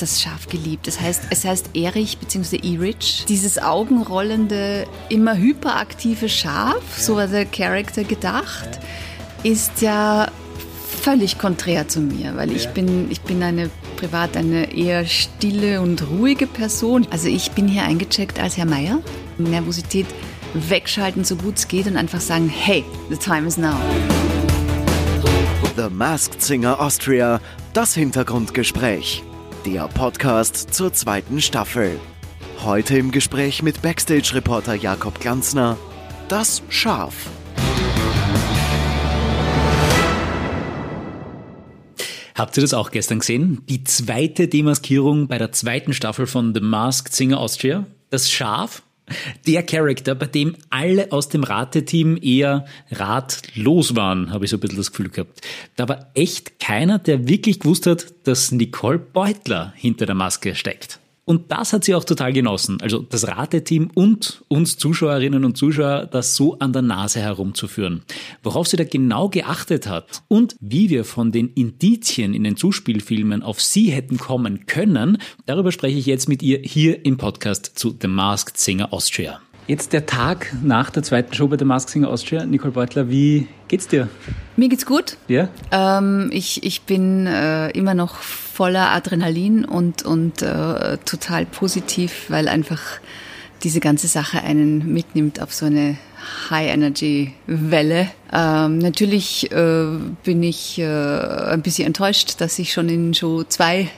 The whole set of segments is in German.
das Schaf geliebt. Das heißt, es heißt Erich bzw. Erich. Dieses augenrollende, immer hyperaktive Schaf, so war der Charakter gedacht, ist ja völlig konträr zu mir, weil ich bin, ich bin eine privat eine eher stille und ruhige Person. Also ich bin hier eingecheckt als Herr Meier. Nervosität wegschalten, so gut es geht und einfach sagen, hey, the time is now. The Masked Singer Austria, das Hintergrundgespräch. Der Podcast zur zweiten Staffel. Heute im Gespräch mit Backstage-Reporter Jakob Glanzner. Das Schaf. Habt ihr das auch gestern gesehen? Die zweite Demaskierung bei der zweiten Staffel von The Masked Singer Austria. Das Schaf, der Charakter, bei dem alle aus dem Rateteam eher ratlos waren, habe ich so ein bisschen das Gefühl gehabt. Da war echt keiner, der wirklich gewusst hat, dass Nicole Beutler hinter der Maske steckt. Und das hat sie auch total genossen. Also das Rateteam und uns Zuschauerinnen und Zuschauer, das so an der Nase herumzuführen. Worauf sie da genau geachtet hat und wie wir von den Indizien in den Zuspielfilmen auf sie hätten kommen können, darüber spreche ich jetzt mit ihr hier im Podcast zu The Masked Singer Austria. Jetzt der Tag nach der zweiten Show bei The Masked Singer Austria. Nicole Beutler, wie geht's dir? Mir geht's gut. Ja? Ähm, ich, ich bin äh, immer noch voller Adrenalin und, und äh, total positiv, weil einfach diese ganze Sache einen mitnimmt auf so eine High-Energy-Welle. Ähm, natürlich äh, bin ich äh, ein bisschen enttäuscht, dass ich schon in Show 2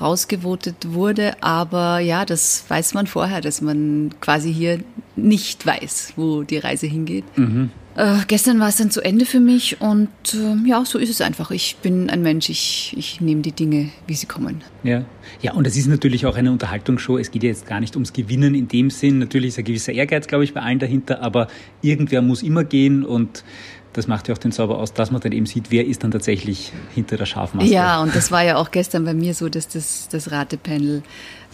rausgevotet wurde, aber ja, das weiß man vorher, dass man quasi hier nicht weiß, wo die Reise hingeht. Mhm. Äh, gestern war es dann zu Ende für mich und äh, ja, so ist es einfach. Ich bin ein Mensch, ich, ich nehme die Dinge, wie sie kommen. Ja. ja, und es ist natürlich auch eine Unterhaltungsshow. Es geht ja jetzt gar nicht ums Gewinnen in dem Sinn. Natürlich ist ein gewisser Ehrgeiz, glaube ich, bei allen dahinter, aber irgendwer muss immer gehen und das macht ja auch den Zauber aus, dass man dann eben sieht, wer ist dann tatsächlich hinter der Schafmaske. Ja, und das war ja auch gestern bei mir so, dass das, das Ratepanel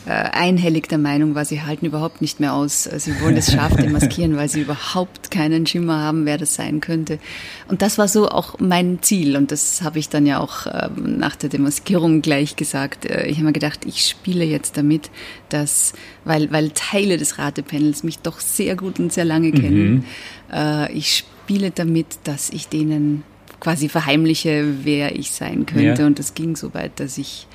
äh, einhellig der Meinung war, sie halten überhaupt nicht mehr aus. Sie wollen das Schaf demaskieren, weil sie überhaupt keinen Schimmer haben, wer das sein könnte. Und das war so auch mein Ziel. Und das habe ich dann ja auch ähm, nach der Demaskierung gleich gesagt. Äh, ich habe mir gedacht, ich spiele jetzt damit, dass, weil, weil Teile des Ratepanels mich doch sehr gut und sehr lange kennen, mhm. äh, ich spiele damit, dass ich denen quasi verheimliche, wer ich sein könnte. Ja. Und das ging so weit, dass ich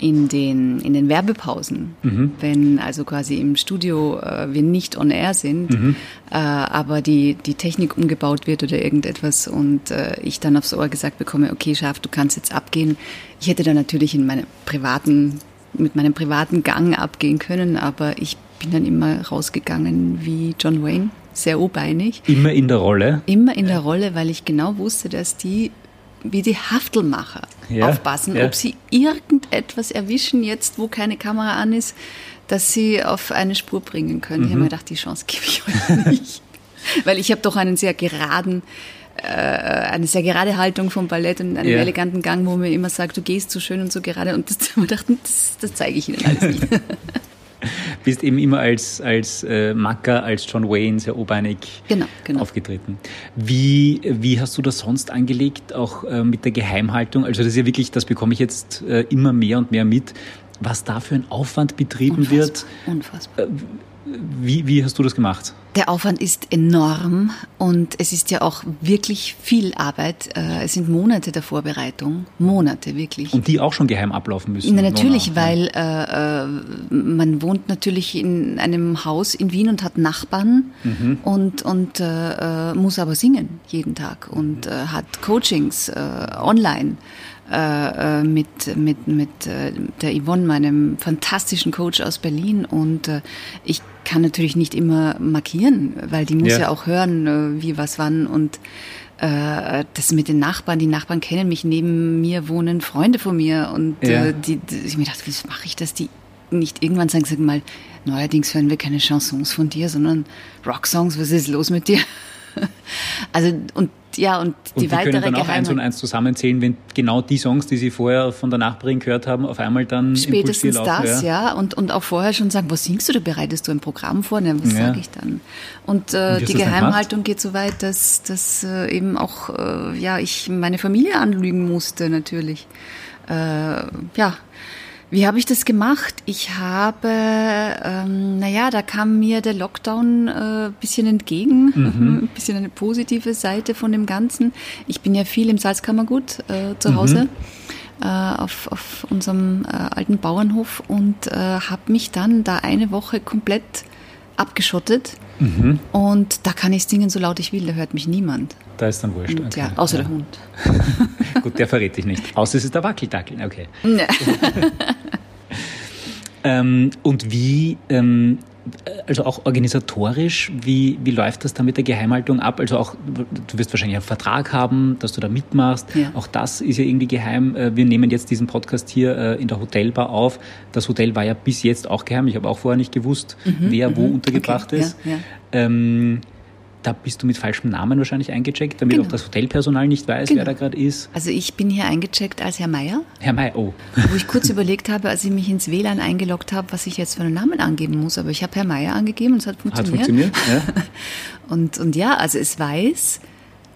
in den, in den Werbepausen, mhm. wenn also quasi im Studio äh, wir nicht on air sind, mhm. äh, aber die, die Technik umgebaut wird oder irgendetwas und äh, ich dann aufs Ohr gesagt bekomme, okay, Schaf, du kannst jetzt abgehen. Ich hätte dann natürlich in meinem privaten, mit meinem privaten Gang abgehen können, aber ich bin dann immer rausgegangen wie John Wayne, sehr obeinig. Immer in der Rolle? Immer in der Rolle, weil ich genau wusste, dass die wie die Haftelmacher ja, aufpassen, ja. ob sie irgendetwas erwischen jetzt, wo keine Kamera an ist, dass sie auf eine Spur bringen können. Mhm. Ich habe mir gedacht, die Chance gebe ich euch nicht. Weil ich habe doch einen sehr geraden, äh, eine sehr gerade Haltung vom Ballett und einen ja. eleganten Gang, wo mir immer sagt, du gehst so schön und so gerade. Und das, wir dachten, das, das zeige ich Ihnen alles nicht. bist eben immer als, als äh, Macker, als John Wayne sehr obeinig genau, genau. aufgetreten. Wie, wie hast du das sonst angelegt, auch äh, mit der Geheimhaltung? Also das ist ja wirklich, das bekomme ich jetzt äh, immer mehr und mehr mit, was da für ein Aufwand betrieben Unfassbar. wird. Unfassbar. Wie, wie hast du das gemacht? Der Aufwand ist enorm und es ist ja auch wirklich viel Arbeit. Äh, es sind Monate der Vorbereitung, Monate wirklich. Und die auch schon geheim ablaufen müssen? Na, natürlich, weil äh, äh, man wohnt natürlich in einem Haus in Wien und hat Nachbarn mhm. und, und äh, äh muss aber singen jeden Tag und äh, hat Coachings online. Äh, mit, mit, mit äh, der Yvonne, meinem fantastischen Coach aus Berlin. Und äh, ich kann natürlich nicht immer markieren, weil die muss ja, ja auch hören, äh, wie, was, wann. Und äh, das mit den Nachbarn, die Nachbarn kennen mich, neben mir wohnen Freunde von mir. Und ja. äh, die, die, ich mir dachte, wie mache ich das? Die nicht irgendwann sagen, sag mal, neuerdings hören wir keine Chansons von dir, sondern Rocksongs, was ist los mit dir? also, und ja, und die, und die weitere können dann auch eins und eins zusammenzählen, wenn genau die Songs, die sie vorher von der Nachbarin gehört haben, auf einmal dann Spätestens laufen, das, ja. ja. Und, und auch vorher schon sagen, was singst du, da bereitest du ein Programm vor? Ne, was ja. sage ich dann? Und, äh, und die Geheimhaltung geht so weit, dass, dass äh, eben auch, äh, ja, ich meine Familie anlügen musste, natürlich. Äh, ja, Wie habe ich das gemacht? Ich habe, ähm, naja, da kam mir der Lockdown ein äh, bisschen entgegen, mhm. ein bisschen eine positive Seite von dem Ganzen. Ich bin ja viel im Salzkammergut äh, zu Hause. Mhm. Äh, auf, auf unserem äh, alten Bauernhof und äh, habe mich dann da eine Woche komplett abgeschottet. Mhm. Und da kann ich singen, so laut ich will, da hört mich niemand. Da ist dann wurscht. Okay. Ja, außer ja. der Hund. Gut, der verrät dich nicht. Außer es ist der Wackeldackel, okay. Ja. Ähm, und wie, ähm, also auch organisatorisch, wie, wie läuft das dann mit der Geheimhaltung ab? Also auch, du wirst wahrscheinlich einen Vertrag haben, dass du da mitmachst. Ja. Auch das ist ja irgendwie geheim. Äh, wir nehmen jetzt diesen Podcast hier äh, in der Hotelbar auf. Das Hotel war ja bis jetzt auch geheim. Ich habe auch vorher nicht gewusst, mhm, wer wo mhm. untergebracht okay. ist. Ja, ja. Ähm, da bist du mit falschem Namen wahrscheinlich eingecheckt, damit genau. auch das Hotelpersonal nicht weiß, genau. wer da gerade ist. Also ich bin hier eingecheckt als Herr Meier. Herr Meier, oh. Wo ich kurz überlegt habe, als ich mich ins WLAN eingeloggt habe, was ich jetzt für einen Namen angeben muss. Aber ich habe Herr Meier angegeben und es hat funktioniert. Hat funktioniert, ja. und, und ja, also es weiß,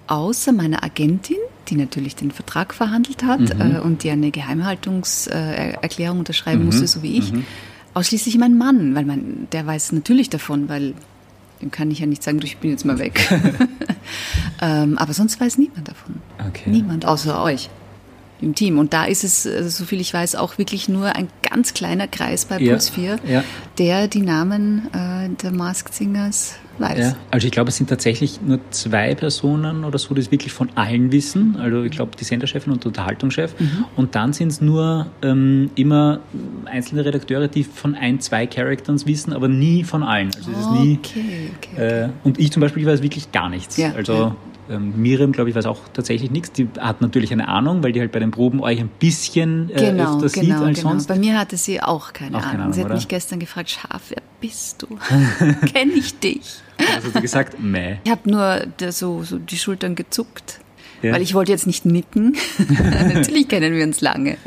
außer meiner Agentin, die natürlich den Vertrag verhandelt hat mhm. äh, und die eine Geheimhaltungserklärung unterschreiben mhm. musste, so wie ich, mhm. ausschließlich mein Mann, weil mein, der weiß natürlich davon, weil dem kann ich ja nicht sagen, ich bin jetzt mal weg. ähm, aber sonst weiß niemand davon. Okay. Niemand, außer euch im Team. Und da ist es, äh, soviel ich weiß, auch wirklich nur ein ganz kleiner Kreis bei Puls 4, ja. der die Namen äh, der Masked Singers weiß. Ja, also ich glaube, es sind tatsächlich nur zwei Personen oder so, die es wirklich von allen wissen. Also ich glaube, die Senderchefin und der Unterhaltungschef. Mhm. Und dann sind es nur ähm, immer einzelne Redakteure, die von ein, zwei Charakters wissen, aber nie von allen. Also es ist nie. Okay, okay. Äh, und ich zum Beispiel weiß wirklich gar nichts. Ja, also ja. Ähm, Miriam, glaube ich, weiß auch tatsächlich nichts. Die hat natürlich eine Ahnung, weil die halt bei den Proben euch ein bisschen äh, genau, öfter genau, sieht als genau. sonst. Bei mir hatte sie auch keine, auch Ahnung. keine Ahnung. Sie hat oder? mich gestern gefragt, Schaf, wer bist du? Kenne ich dich? Was hast du gesagt? Meh. Ich habe nur so, so die Schultern gezuckt, ja. weil ich wollte jetzt nicht nicken. natürlich kennen wir uns lange,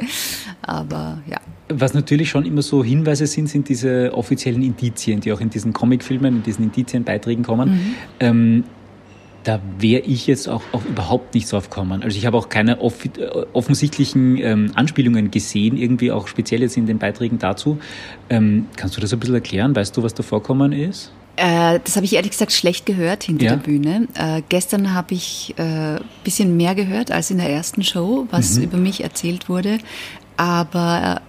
aber ja. Was natürlich schon immer so Hinweise sind, sind diese offiziellen Indizien, die auch in diesen Comicfilmen, in diesen Indizienbeiträgen kommen. Mhm. Ähm, da wäre ich jetzt auch, auch überhaupt nicht drauf gekommen. Also ich habe auch keine off offensichtlichen ähm, Anspielungen gesehen, irgendwie auch speziell jetzt in den Beiträgen dazu. Ähm, kannst du das ein bisschen erklären? Weißt du, was da vorkommen ist? Äh, das habe ich ehrlich gesagt schlecht gehört hinter ja. der Bühne. Äh, gestern habe ich ein äh, bisschen mehr gehört als in der ersten Show, was mhm. über mich erzählt wurde. Aber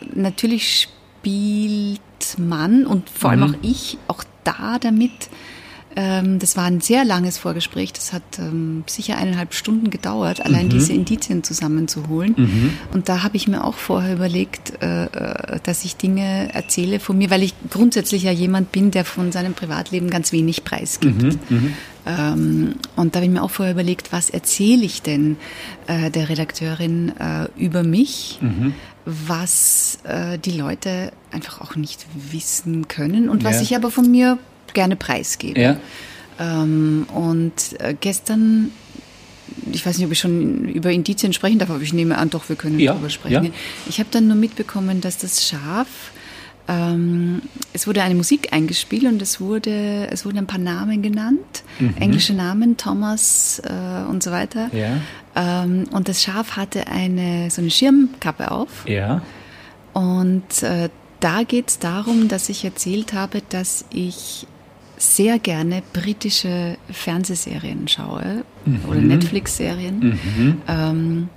äh, natürlich spielt man und vor allem mhm. auch ich auch da damit, das war ein sehr langes Vorgespräch. Das hat ähm, sicher eineinhalb Stunden gedauert, allein mhm. diese Indizien zusammenzuholen. Mhm. Und da habe ich mir auch vorher überlegt, äh, äh, dass ich Dinge erzähle von mir, weil ich grundsätzlich ja jemand bin, der von seinem Privatleben ganz wenig preisgibt. Mhm. mhm. Ähm, und da habe ich mir auch vorher überlegt, was erzähle ich denn äh, der Redakteurin äh, über mich? Mhm was äh, die Leute einfach auch nicht wissen können und was ja. ich aber von mir gerne preisgebe. Ja. Ähm, und äh, gestern, ich weiß nicht, ob ich schon über Indizien sprechen darf, aber ich nehme an, doch, wir können ja, darüber sprechen. Ja. Ich habe dann nur mitbekommen, dass das Schaf ähm, es wurde eine Musik eingespielt und es wurde, es wurden ein paar Namen genannt, mhm. englische Namen, Thomas äh, und so weiter. Ja. Ähm, und das Schaf hatte eine so eine Schirmkappe auf. Ja. Und äh, da geht es darum, dass ich erzählt habe, dass ich sehr gerne britische Fernsehserien schaue mhm. oder Netflix-Serien. Mhm. Ähm,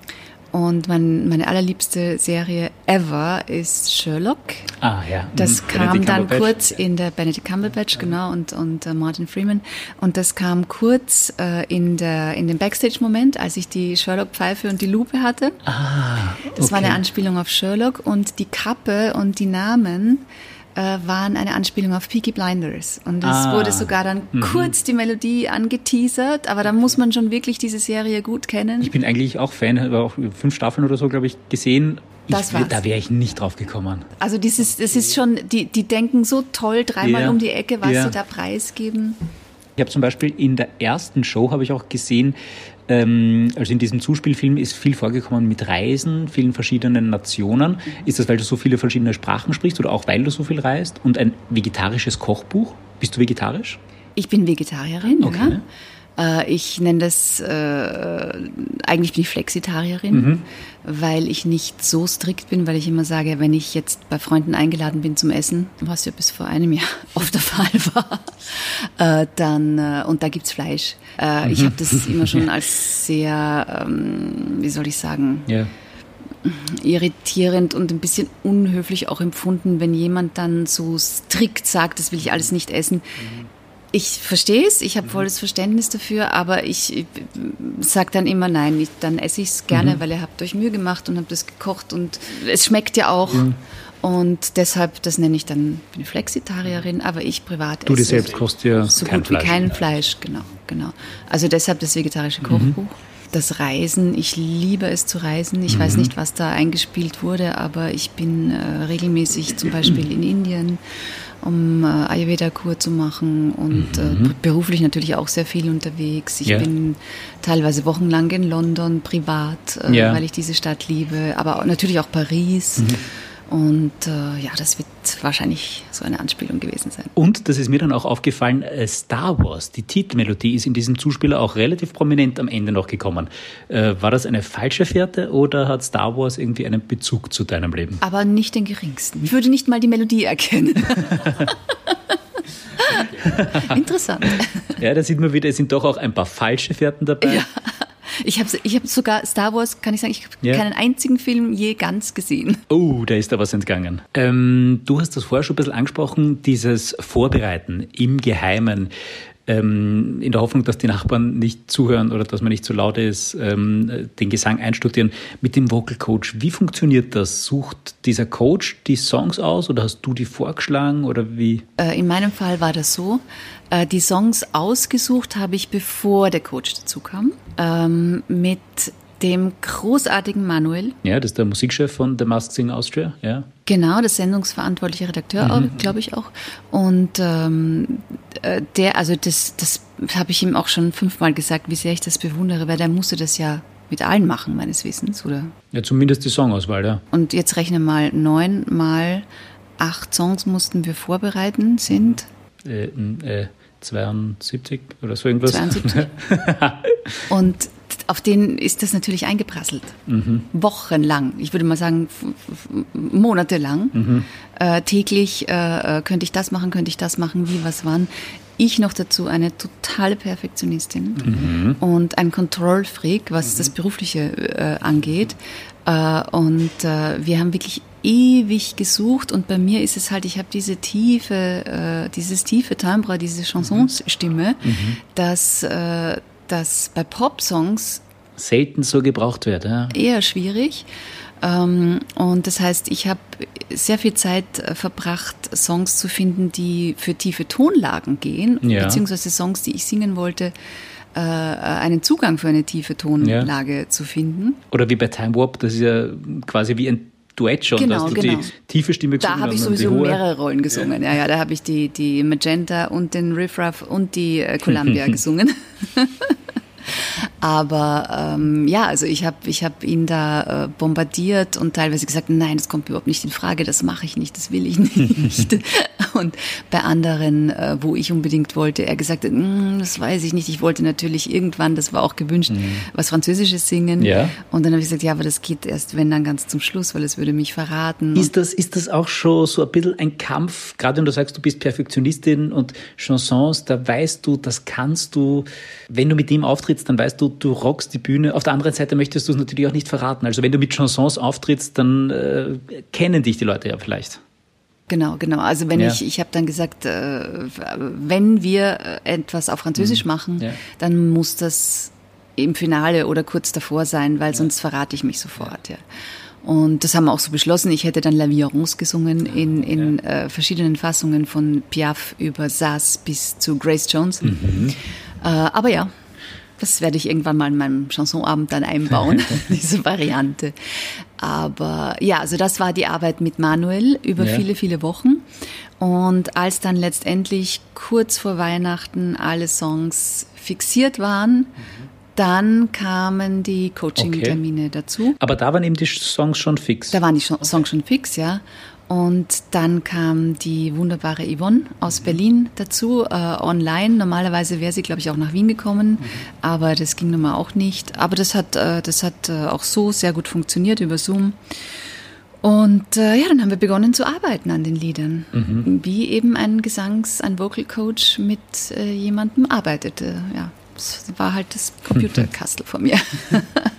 und mein, meine allerliebste Serie ever ist Sherlock. Ah, ja. Das mhm. kam dann kurz in der Benedict Cumberbatch, genau, und, und uh, Martin Freeman. Und das kam kurz uh, in, der, in dem Backstage-Moment, als ich die Sherlock-Pfeife und die Lupe hatte. Ah, okay. Das war eine Anspielung auf Sherlock und die Kappe und die Namen äh, waren eine Anspielung auf Peaky Blinders. Und es ah. wurde sogar dann mhm. kurz die Melodie angeteasert, aber da muss man schon wirklich diese Serie gut kennen. Ich bin eigentlich auch Fan, habe auch fünf Staffeln oder so, glaube ich, gesehen. Das ich, da wäre ich nicht drauf gekommen. Also dieses, das ist schon, die, die denken so toll dreimal ja. um die Ecke, was ja. sie da preisgeben. Ich habe zum Beispiel in der ersten Show habe ich auch gesehen, ähm, also in diesem Zuspielfilm ist viel vorgekommen mit Reisen, vielen verschiedenen Nationen. Ist das, weil du so viele verschiedene Sprachen sprichst oder auch weil du so viel reist? Und ein vegetarisches Kochbuch? Bist du vegetarisch? Ich bin Vegetarierin, okay. ja. Äh, ich nenne das, äh, eigentlich bin ich Flexitarierin, mhm. weil ich nicht so strikt bin, weil ich immer sage, wenn ich jetzt bei Freunden eingeladen bin zum Essen, was ja bis vor einem Jahr oft der Fall war, äh, dann, äh, und da gibt's Fleisch. Äh, mhm. Ich habe das immer schon als sehr, ähm, wie soll ich sagen, ja irritierend und ein bisschen unhöflich auch empfunden, wenn jemand dann so strikt sagt, das will ich alles nicht essen. Ich verstehe es, ich habe mhm. volles Verständnis dafür, aber ich, ich sage dann immer nein, ich, dann esse ich es gerne, mhm. weil ihr habt euch Mühe gemacht und habt das gekocht und es schmeckt ja auch. Mhm. Und deshalb, das nenne ich dann, bin Flexitarierin, aber ich privat esse. Du selbst kochst ja so kein gut Fleisch. wie kein Fleisch, genau, genau. Also deshalb das vegetarische Kochbuch. Mhm das Reisen, ich liebe es zu reisen. Ich mhm. weiß nicht, was da eingespielt wurde, aber ich bin äh, regelmäßig zum Beispiel in Indien, um äh, Ayurveda-Kur zu machen und äh, mhm. äh, beruflich natürlich auch sehr viel unterwegs. Ich ja. bin teilweise wochenlang in London privat, äh, ja. weil ich diese Stadt liebe, aber natürlich auch Paris. Mhm. Und äh, ja, das wird wahrscheinlich so eine Anspielung gewesen sein. Und das ist mir dann auch aufgefallen, äh, Star Wars, die Titelmelodie ist in diesem Zuspieler auch relativ prominent am Ende noch gekommen. Äh, war das eine falsche Fährte oder hat Star Wars irgendwie einen Bezug zu deinem Leben? Aber nicht den geringsten. Ich würde nicht mal die Melodie erkennen. Interessant. Ja, da sieht man wieder, es sind doch auch ein paar falsche Fährten dabei. Ja. Ich habe ich hab sogar Star Wars, kann ich sagen, ich habe ja. keinen einzigen Film je ganz gesehen. Oh, da ist da was entgangen. Ähm, du hast das vorher schon ein bisschen angesprochen, dieses Vorbereiten im Geheimen ähm, in der Hoffnung, dass die Nachbarn nicht zuhören oder dass man nicht zu so laut ist, ähm, den Gesang einstudieren mit dem Vocal Coach. Wie funktioniert das? Sucht dieser Coach die Songs aus oder hast du die vorgeschlagen oder wie? Äh, in meinem Fall war das so. Äh, die Songs ausgesucht habe ich, bevor der Coach dazu kam, ähm, mit dem großartigen Manuel. Ja, das ist der Musikchef von The Masked Singer Austria, ja. Genau, der sendungsverantwortliche Redakteur, mhm. glaube ich auch. Und ähm, äh, der, also das, das habe ich ihm auch schon fünfmal gesagt, wie sehr ich das bewundere, weil der musste das ja mit allen machen, meines Wissens, oder? Ja, zumindest die Songauswahl, ja. Und jetzt rechne mal, neun mal acht Songs mussten wir vorbereiten, sind? Äh, äh, 72 oder so irgendwas. 72. Und auf den ist das natürlich eingeprasselt. Mhm. Wochenlang, ich würde mal sagen monatelang. Mhm. Äh, täglich äh, äh, könnte ich das machen, könnte ich das machen, wie, was, wann. Ich noch dazu eine totale Perfektionistin mhm. und ein Control-Freak, was mhm. das Berufliche äh, angeht. Äh, und äh, wir haben wirklich ewig gesucht und bei mir ist es halt, ich habe diese tiefe, dieses tiefe Timbre, diese mhm. mhm. dass das bei Pop-Songs selten so gebraucht wird. Ja. Eher schwierig. Ähm, und das heißt, ich habe sehr viel Zeit äh, verbracht, Songs zu finden, die für tiefe Tonlagen gehen, ja. beziehungsweise Songs, die ich singen wollte, äh, einen Zugang für eine tiefe Tonlage ja. zu finden. Oder wie bei Time Warp, das ist ja quasi wie ein Duett schon, genau, dass du genau. die tiefe Stimme gesungen Da habe ich sowieso mehrere Rollen gesungen. Ja. ja, ja, da habe ich die, die Magenta und den Riff Raff und die äh, Columbia gesungen. Aber ähm, ja, also ich habe ich hab ihn da äh, bombardiert und teilweise gesagt, nein, das kommt überhaupt nicht in Frage, das mache ich nicht, das will ich nicht. und bei anderen, äh, wo ich unbedingt wollte, er gesagt, mm, das weiß ich nicht. Ich wollte natürlich irgendwann, das war auch gewünscht, mhm. was Französisches singen. Ja. Und dann habe ich gesagt, ja, aber das geht erst, wenn dann ganz zum Schluss, weil es würde mich verraten. Ist das, ist das auch schon so ein bisschen ein Kampf, gerade wenn du sagst, du bist Perfektionistin und Chansons, da weißt du, das kannst du, wenn du mit ihm auftrittst, dann weißt du, du rockst die Bühne. Auf der anderen Seite möchtest du es natürlich auch nicht verraten. Also wenn du mit Chansons auftrittst, dann äh, kennen dich die Leute ja vielleicht. Genau, genau. Also wenn ja. ich, ich habe dann gesagt, äh, wenn wir etwas auf Französisch mhm. machen, ja. dann muss das im Finale oder kurz davor sein, weil ja. sonst verrate ich mich sofort. Ja. Und das haben wir auch so beschlossen. Ich hätte dann La Violence gesungen in, in äh, verschiedenen Fassungen von Piaf über Sass bis zu Grace Jones. Mhm. Äh, aber ja, das werde ich irgendwann mal in meinem Chansonabend dann einbauen, diese Variante. Aber ja, also das war die Arbeit mit Manuel über ja. viele, viele Wochen. Und als dann letztendlich kurz vor Weihnachten alle Songs fixiert waren, mhm. dann kamen die Coaching-Termine okay. dazu. Aber da waren eben die Songs schon fix. Da waren die Songs schon fix, ja. Und dann kam die wunderbare Yvonne aus Berlin dazu, äh, online. Normalerweise wäre sie, glaube ich, auch nach Wien gekommen, mhm. aber das ging nun mal auch nicht. Aber das hat, äh, das hat äh, auch so sehr gut funktioniert über Zoom. Und äh, ja, dann haben wir begonnen zu arbeiten an den Liedern, mhm. wie eben ein Gesangs-, ein Vocal Coach mit äh, jemandem arbeitete. Ja, das war halt das Computerkastel von mir.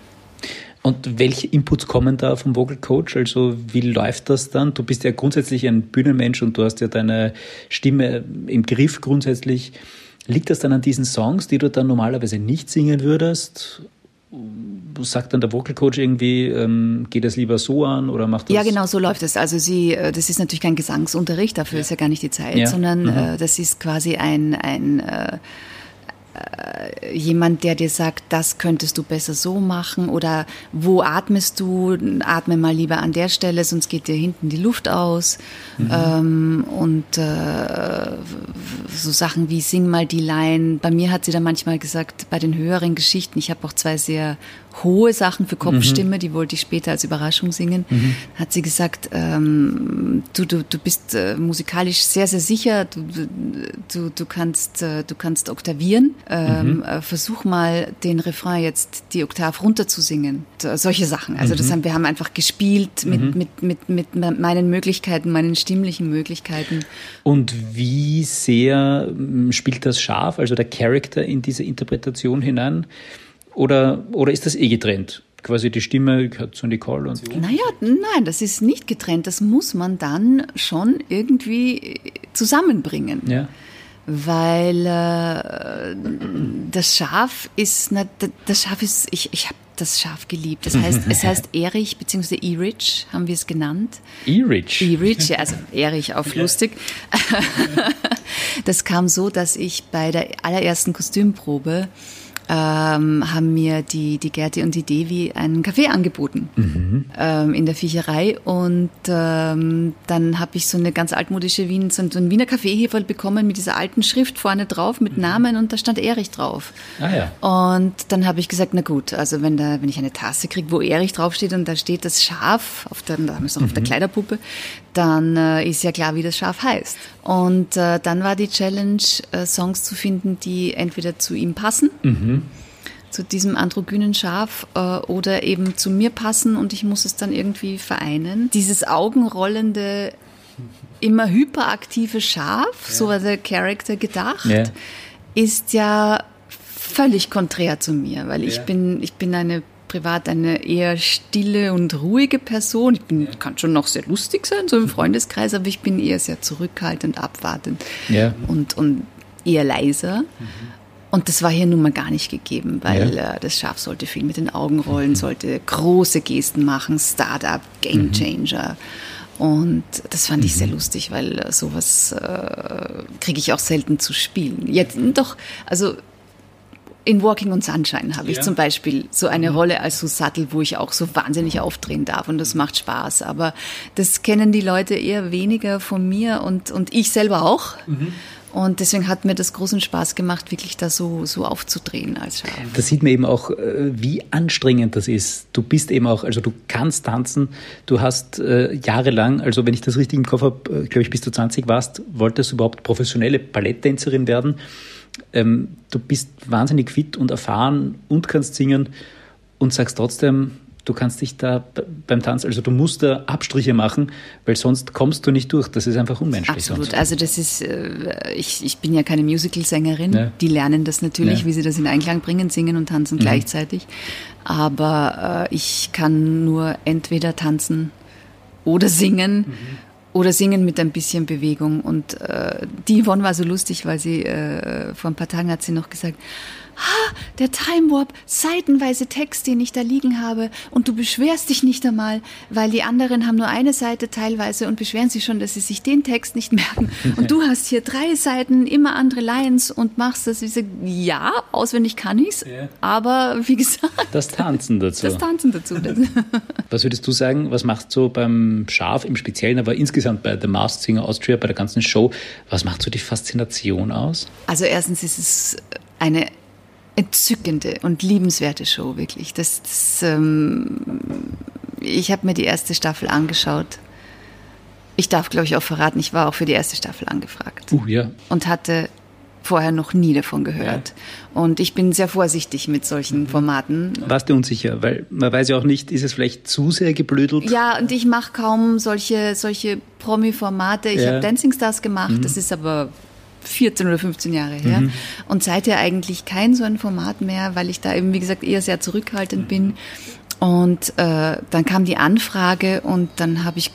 Und welche Inputs kommen da vom Vocal Coach? Also wie läuft das dann? Du bist ja grundsätzlich ein Bühnenmensch und du hast ja deine Stimme im Griff grundsätzlich. Liegt das dann an diesen Songs, die du dann normalerweise nicht singen würdest? Sagt dann der Vocal Coach irgendwie, ähm, geht das lieber so an oder macht das? Ja, genau, so läuft es. Also sie, äh, das ist natürlich kein Gesangsunterricht, dafür ja. ist ja gar nicht die Zeit, ja. sondern mhm. äh, das ist quasi ein, ein äh, äh, jemand, der dir sagt, das könntest du besser so machen oder wo atmest du, atme mal lieber an der Stelle, sonst geht dir hinten die Luft aus. Mhm. Ähm, und äh, so Sachen wie sing mal die Line. Bei mir hat sie dann manchmal gesagt, bei den höheren Geschichten, ich habe auch zwei sehr hohe Sachen für Kopfstimme, mhm. die wollte ich später als Überraschung singen, mhm. hat sie gesagt, ähm, du, du, du bist äh, musikalisch sehr, sehr sicher, du, du, du, kannst, äh, du kannst oktavieren, ähm, mhm. äh, versuch mal den Refrain jetzt die Oktav runter zu singen. Solche Sachen. Also das mhm. haben, wir haben einfach gespielt mit, mhm. mit, mit, mit meinen Möglichkeiten, meinen stimmlichen Möglichkeiten. Und wie sehr ähm, spielt das scharf, also der Charakter in diese Interpretation hinein? Oder, oder ist das eh getrennt? Quasi die Stimme gehört zu Nicole und. Naja, nein, das ist nicht getrennt. Das muss man dann schon irgendwie zusammenbringen. Ja. Weil äh, das Schaf ist, na, das Schaf ist, ich, ich habe das Schaf geliebt. Das heißt, es heißt Erich bzw. Erich, haben wir es genannt. Erich? Erich, ja, also Erich auf lustig. Das kam so, dass ich bei der allerersten Kostümprobe ähm, haben mir die, die Gerti und die Devi einen Kaffee angeboten mhm. ähm, in der Viecherei. Und ähm, dann habe ich so eine ganz altmodische Wien, so ein Wiener Kaffeeheferl bekommen mit dieser alten Schrift vorne drauf mit mhm. Namen und da stand Erich drauf. Ah, ja. Und dann habe ich gesagt, na gut, also wenn, da, wenn ich eine Tasse kriege, wo Erich draufsteht und da steht das Schaf, auf der, da haben wir es noch mhm. auf der mhm. Kleiderpuppe, dann äh, ist ja klar, wie das Schaf heißt. Und äh, dann war die Challenge, äh, Songs zu finden, die entweder zu ihm passen, mhm. zu diesem androgynen Schaf, äh, oder eben zu mir passen und ich muss es dann irgendwie vereinen. Dieses augenrollende, immer hyperaktive Schaf, ja. so war der Charakter gedacht, ja. ist ja völlig konträr zu mir, weil ich bin, ich bin eine privat eine eher stille und ruhige Person. Ich bin, kann schon noch sehr lustig sein, so im Freundeskreis, aber ich bin eher sehr zurückhaltend, abwartend ja. und, und eher leiser. Mhm. Und das war hier nun mal gar nicht gegeben, weil ja. äh, das Schaf sollte viel mit den Augen rollen, mhm. sollte große Gesten machen, Startup, Game Changer. Mhm. Und das fand ich sehr mhm. lustig, weil äh, sowas äh, kriege ich auch selten zu spielen. Jetzt doch, also in Walking on Sunshine habe ich ja. zum Beispiel so eine mhm. Rolle als Susattel, wo ich auch so wahnsinnig aufdrehen darf und das macht Spaß. Aber das kennen die Leute eher weniger von mir und, und ich selber auch. Mhm. Und deswegen hat mir das großen Spaß gemacht, wirklich da so, so aufzudrehen als Schaf. Da sieht man eben auch, äh, wie anstrengend das ist. Du bist eben auch, also du kannst tanzen. Du hast äh, jahrelang, also wenn ich das richtig im Kopf habe, äh, glaube ich, bis du 20 warst, wolltest du überhaupt professionelle Balletttänzerin werden ähm, du bist wahnsinnig fit und erfahren und kannst singen und sagst trotzdem, du kannst dich da beim Tanz, also du musst da Abstriche machen, weil sonst kommst du nicht durch. Das ist einfach unmenschlich. Absolut. Sonst. Also das ist, äh, ich, ich bin ja keine Musical-Sängerin. Ja. Die lernen das natürlich, ja. wie sie das in Einklang bringen, singen und tanzen mhm. gleichzeitig. Aber äh, ich kann nur entweder tanzen oder singen. Mhm oder singen mit ein bisschen Bewegung. Und äh, die Yvonne war so lustig, weil sie äh, vor ein paar Tagen hat sie noch gesagt, ah, der Time Warp, seitenweise Text, den ich da liegen habe, und du beschwerst dich nicht einmal, weil die anderen haben nur eine Seite teilweise und beschweren sich schon, dass sie sich den Text nicht merken. Und du hast hier drei Seiten, immer andere Lines und machst das. Ich sage, ja, auswendig kann ich's, ja. aber wie gesagt. Das Tanzen dazu. Das Tanzen dazu. was würdest du sagen, was macht so beim Schaf im Speziellen, aber insgesamt bei The Masked Singer Austria, bei der ganzen Show, was macht so die Faszination aus? Also erstens ist es eine entzückende und liebenswerte Show, wirklich. Das, das ähm, ich habe mir die erste Staffel angeschaut. Ich darf, glaube ich, auch verraten, ich war auch für die erste Staffel angefragt. Uh, ja. Und hatte vorher noch nie davon gehört. Ja. Und ich bin sehr vorsichtig mit solchen Formaten. Warst du unsicher? Weil man weiß ja auch nicht, ist es vielleicht zu sehr geblödelt? Ja, und ich mache kaum solche, solche Promi-Formate. Ich ja. habe Dancing Stars gemacht, mhm. das ist aber 14 oder 15 Jahre her. Mhm. Und seither eigentlich kein so ein Format mehr, weil ich da eben, wie gesagt, eher sehr zurückhaltend bin. Und äh, dann kam die Anfrage und dann habe ich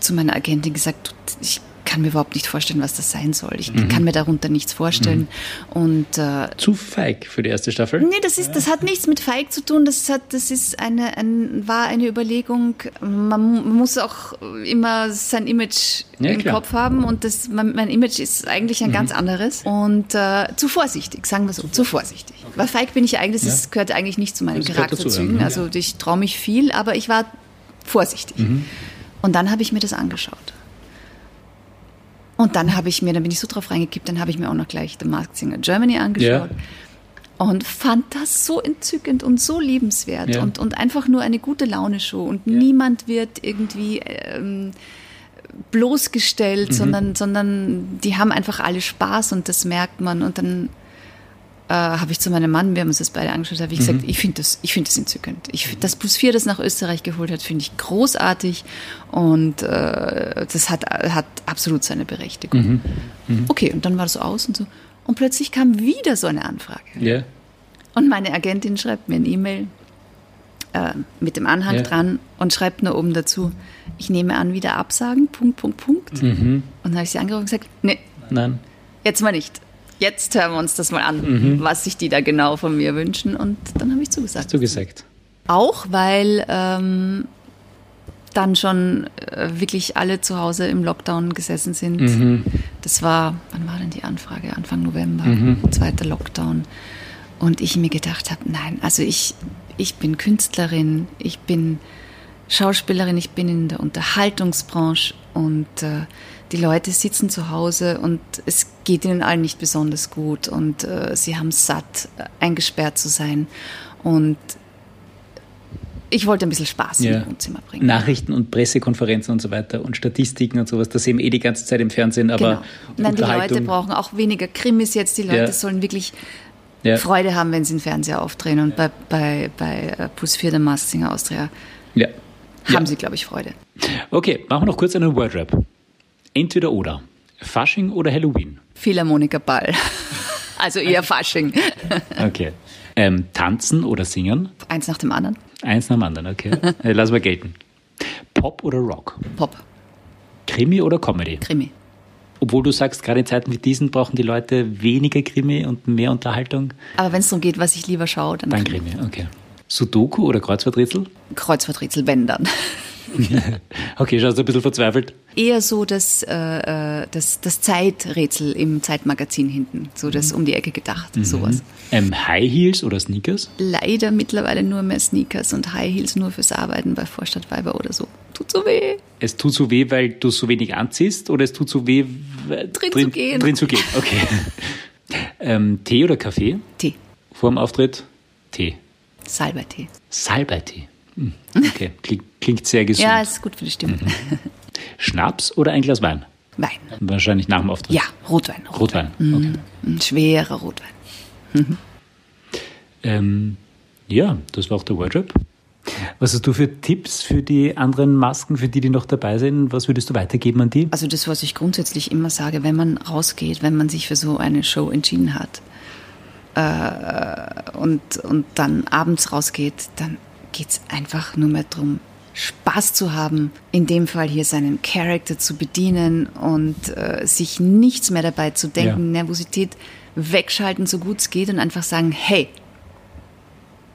zu meiner Agentin gesagt, ich kann mir überhaupt nicht vorstellen, was das sein soll. Ich mhm. kann mir darunter nichts vorstellen. Mhm. Und, äh, zu feig für die erste Staffel? Nee, das, ist, das hat nichts mit feig zu tun. Das, hat, das ist eine, ein, war eine Überlegung. Man muss auch immer sein Image ja, im klar. Kopf haben. Und das, mein, mein, Image ist eigentlich ein mhm. ganz anderes. Und äh, zu vorsichtig, sagen wir so, zu vorsichtig. Okay. Weil feig bin ich eigentlich, das ja. gehört eigentlich nicht zu meinen Charakterzügen. Also ich traue mich viel, aber ich war vorsichtig. Mhm. Und dann habe ich mir das angeschaut. Und dann habe ich mir, dann bin ich so drauf reingekippt, dann habe ich mir auch noch gleich The Masked Singer Germany angeschaut. Ja. Und fand das so entzückend und so liebenswert ja. und, und einfach nur eine gute Laune-Show. Und ja. niemand wird irgendwie ähm, bloßgestellt, mhm. sondern, sondern die haben einfach alle Spaß und das merkt man. Und dann äh, habe ich zu meinem Mann, wir haben uns das beide angeschaut, habe ich mhm. gesagt, ich finde das, ich finde das entzückend. Ich, das Plus 4, das nach Österreich geholt hat, finde ich großartig und äh, das hat, hat absolut seine Berechtigung. Mhm. Mhm. Okay, und dann war das so aus und so. Und plötzlich kam wieder so eine Anfrage. Yeah. Und meine Agentin schreibt mir eine E-Mail äh, mit dem Anhang yeah. dran und schreibt nur oben dazu, ich nehme an, wieder absagen, Punkt, Punkt, Punkt. Mhm. Und dann habe ich sie angerufen und gesagt, nee, Nein. jetzt mal nicht jetzt hören wir uns das mal an, mhm. was sich die da genau von mir wünschen. Und dann habe ich zugesagt. Hast du gesagt? Auch weil ähm, dann schon äh, wirklich alle zu Hause im Lockdown gesessen sind. Mhm. Das war, wann war denn die Anfrage? Anfang November, mhm. zweiter Lockdown. Und ich mir gedacht habe, nein, also ich, ich bin Künstlerin, ich bin Schauspielerin, ich bin in der Unterhaltungsbranche und äh, die Leute sitzen zu Hause und es geht ihnen allen nicht besonders gut und äh, sie haben satt, eingesperrt zu sein. Und ich wollte ein bisschen Spaß ja. im Wohnzimmer bringen. Nachrichten und Pressekonferenzen und so weiter und Statistiken und sowas, das sehen eh die ganze Zeit im Fernsehen, aber. Genau. Nein, die Leute brauchen auch weniger Krimis jetzt. Die Leute ja. sollen wirklich ja. Freude haben, wenn sie den Fernseher aufdrehen. Und bei, bei, bei äh, Puss 4 der Maskinger Austria haben sie, glaube ich, Freude. Okay, machen wir noch kurz einen Wordrap. Entweder oder. Fasching oder Halloween? Philharmoniker Ball. Also eher Fasching. Okay. Ähm, tanzen oder singen? Eins nach dem anderen. Eins nach dem anderen, okay. Äh, lass mal gelten. Pop oder Rock? Pop. Krimi oder Comedy? Krimi. Obwohl du sagst, gerade in Zeiten wie diesen brauchen die Leute weniger Krimi und mehr Unterhaltung. Aber wenn es darum geht, was ich lieber schaue, dann. Dann Krimi, okay. Sudoku oder Kreuzworträtsel? Kreuzworträtsel, wenn dann. okay, schaust du ein bisschen verzweifelt? Eher so das, äh, äh, das, das Zeiträtsel im Zeitmagazin hinten, so das um die Ecke gedacht, mhm. sowas. Ähm, High Heels oder Sneakers? Leider mittlerweile nur mehr Sneakers und High Heels nur fürs Arbeiten bei Vorstadtweiber oder so. Tut so weh. Es tut so weh, weil du so wenig anziehst oder es tut so weh, drin, drin zu gehen? Drin zu gehen, okay. ähm, Tee oder Kaffee? Tee. Vor dem Auftritt? Tee. Salbeitee. Salbeitee. Hm, okay, klingt, klingt sehr gesund. Ja, ist gut für die Stimme. Mhm. Schnaps oder ein Glas Wein? Wein. Wahrscheinlich nach dem Auftritt. Ja, Rotwein. Rotwein, Rotwein. okay. Mhm. Ein schwerer Rotwein. Mhm. Ähm, ja, das war auch der Wardrobe. Was hast du für Tipps für die anderen Masken, für die, die noch dabei sind? Was würdest du weitergeben an die? Also das, was ich grundsätzlich immer sage, wenn man rausgeht, wenn man sich für so eine Show entschieden hat äh, und, und dann abends rausgeht, dann geht es einfach nur mehr darum, Spaß zu haben, in dem Fall hier seinen Charakter zu bedienen und äh, sich nichts mehr dabei zu denken, ja. Nervosität wegschalten, so gut es geht und einfach sagen, hey,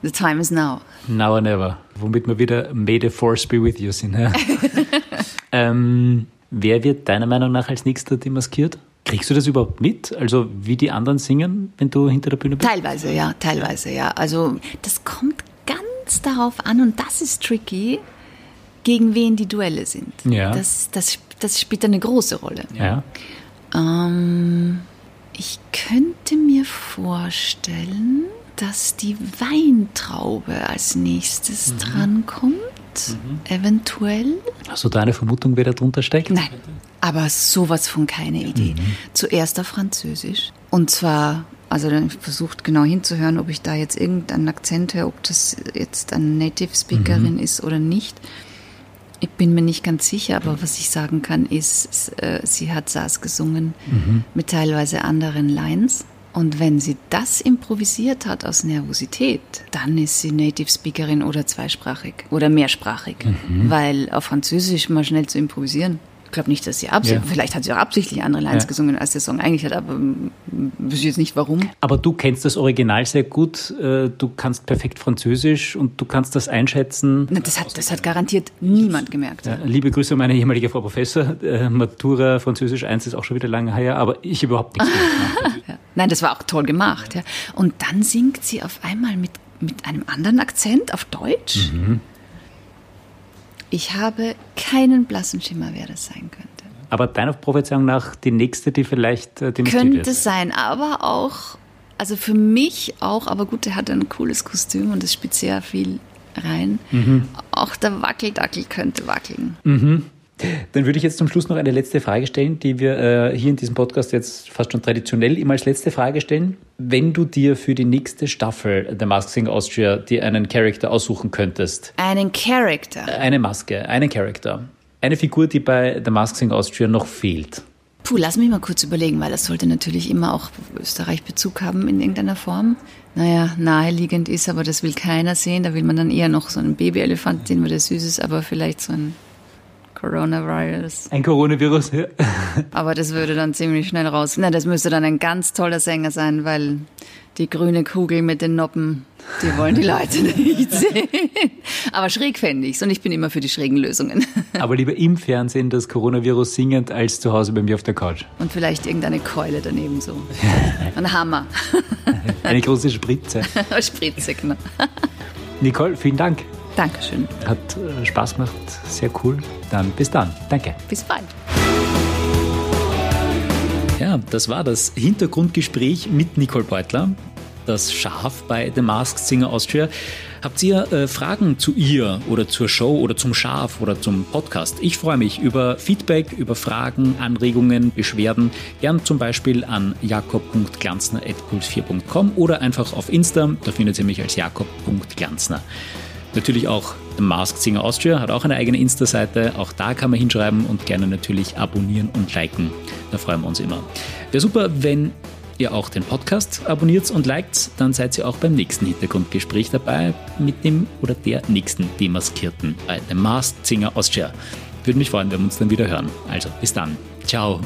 the time is now. Now or never. Womit wir wieder May the Force be with you sind. Ja? ähm, wer wird deiner Meinung nach als nächster demaskiert? Kriegst du das überhaupt mit? Also wie die anderen singen, wenn du hinter der Bühne bist? Teilweise, ja, teilweise, ja. Also das kommt ganz darauf an und das ist tricky, gegen wen die Duelle sind. Ja. Das, das, das spielt eine große Rolle. Ja. Ähm, ich könnte mir vorstellen, dass die Weintraube als nächstes mhm. drankommt. mhm. eventuell. Hast du da eine Vermutung, wer da drunter steckt? Nein, aber sowas von keine Idee. Mhm. Zuerst auf Französisch. Und zwar, also dann versucht genau hinzuhören, ob ich da jetzt irgendeinen Akzent höre, ob das jetzt eine Native Speakerin mhm. ist oder nicht. Ich bin mir nicht ganz sicher, aber was ich sagen kann, ist, äh, sie hat Saas gesungen mhm. mit teilweise anderen Lines. Und wenn sie das improvisiert hat aus Nervosität, dann ist sie Native Speakerin oder zweisprachig oder mehrsprachig. Mhm. Weil auf Französisch mal schnell zu improvisieren, glaube nicht, dass sie absichtlich, ja. vielleicht hat sie auch absichtlich andere Lines ja. gesungen, als der Song eigentlich hat, aber wüsste jetzt nicht warum. Aber du kennst das Original sehr gut, äh, du kannst perfekt Französisch und du kannst das einschätzen. Na, das, hat, das hat garantiert niemand gemerkt. Ja, liebe Grüße an meine ehemalige Frau Professor, äh, Matura Französisch 1 ist auch schon wieder lange her, aber ich überhaupt nichts ja. Nein, das war auch toll gemacht. Und dann singt sie auf einmal mit, mit einem anderen Akzent auf Deutsch. Mhm. Ich habe keinen blassen Schimmer, wer das sein könnte. Aber deiner Prophezeiung nach die nächste, die vielleicht äh, Könnte wird. sein, aber auch, also für mich auch, aber gut, er hat ein cooles Kostüm und es spielt sehr viel rein. Mhm. Auch der Wackeldackel könnte wackeln. Mhm. Dann würde ich jetzt zum Schluss noch eine letzte Frage stellen, die wir äh, hier in diesem Podcast jetzt fast schon traditionell immer als letzte Frage stellen. Wenn du dir für die nächste Staffel der Mask Singer Austria dir einen Charakter aussuchen könntest. Einen Charakter? Eine Maske, einen Charakter. Eine Figur, die bei der Mask Singer Austria noch fehlt. Puh, lass mich mal kurz überlegen, weil das sollte natürlich immer auch Österreich Bezug haben in irgendeiner Form. Naja, naheliegend ist, aber das will keiner sehen. Da will man dann eher noch so einen Babyelefant sehen, weil der süß ist, aber vielleicht so ein Coronavirus. Ein Coronavirus, ja. Aber das würde dann ziemlich schnell raus. Na, das müsste dann ein ganz toller Sänger sein, weil die grüne Kugel mit den Noppen, die wollen die Leute nicht sehen. Aber schräg fände ich's und ich bin immer für die schrägen Lösungen. Aber lieber im Fernsehen das Coronavirus singend als zu Hause bei mir auf der Couch. Und vielleicht irgendeine Keule daneben so. Ein Hammer. Eine große Spritze. Spritze, genau. Nicole, vielen Dank. Dankeschön. Hat äh, Spaß gemacht, sehr cool. Dann bis dann. Danke. Bis bald. Ja, das war das Hintergrundgespräch mit Nicole Beutler, das Schaf bei The Masked Singer Austria. Habt ihr äh, Fragen zu ihr oder zur Show oder zum Schaf oder zum Podcast? Ich freue mich über Feedback, über Fragen, Anregungen, Beschwerden. Gern zum Beispiel an jakob.glanzner.puls4.com oder einfach auf Insta. Da findet ihr mich als jakob.glanzner. Natürlich auch The Masked Singer Austria hat auch eine eigene Insta-Seite. Auch da kann man hinschreiben und gerne natürlich abonnieren und liken. Da freuen wir uns immer. Wäre super, wenn ihr auch den Podcast abonniert und liked, dann seid ihr auch beim nächsten Hintergrundgespräch dabei mit dem oder der nächsten Demaskierten bei The Masked Singer Austria. Würde mich freuen, wenn wir uns dann wieder hören. Also bis dann. Ciao.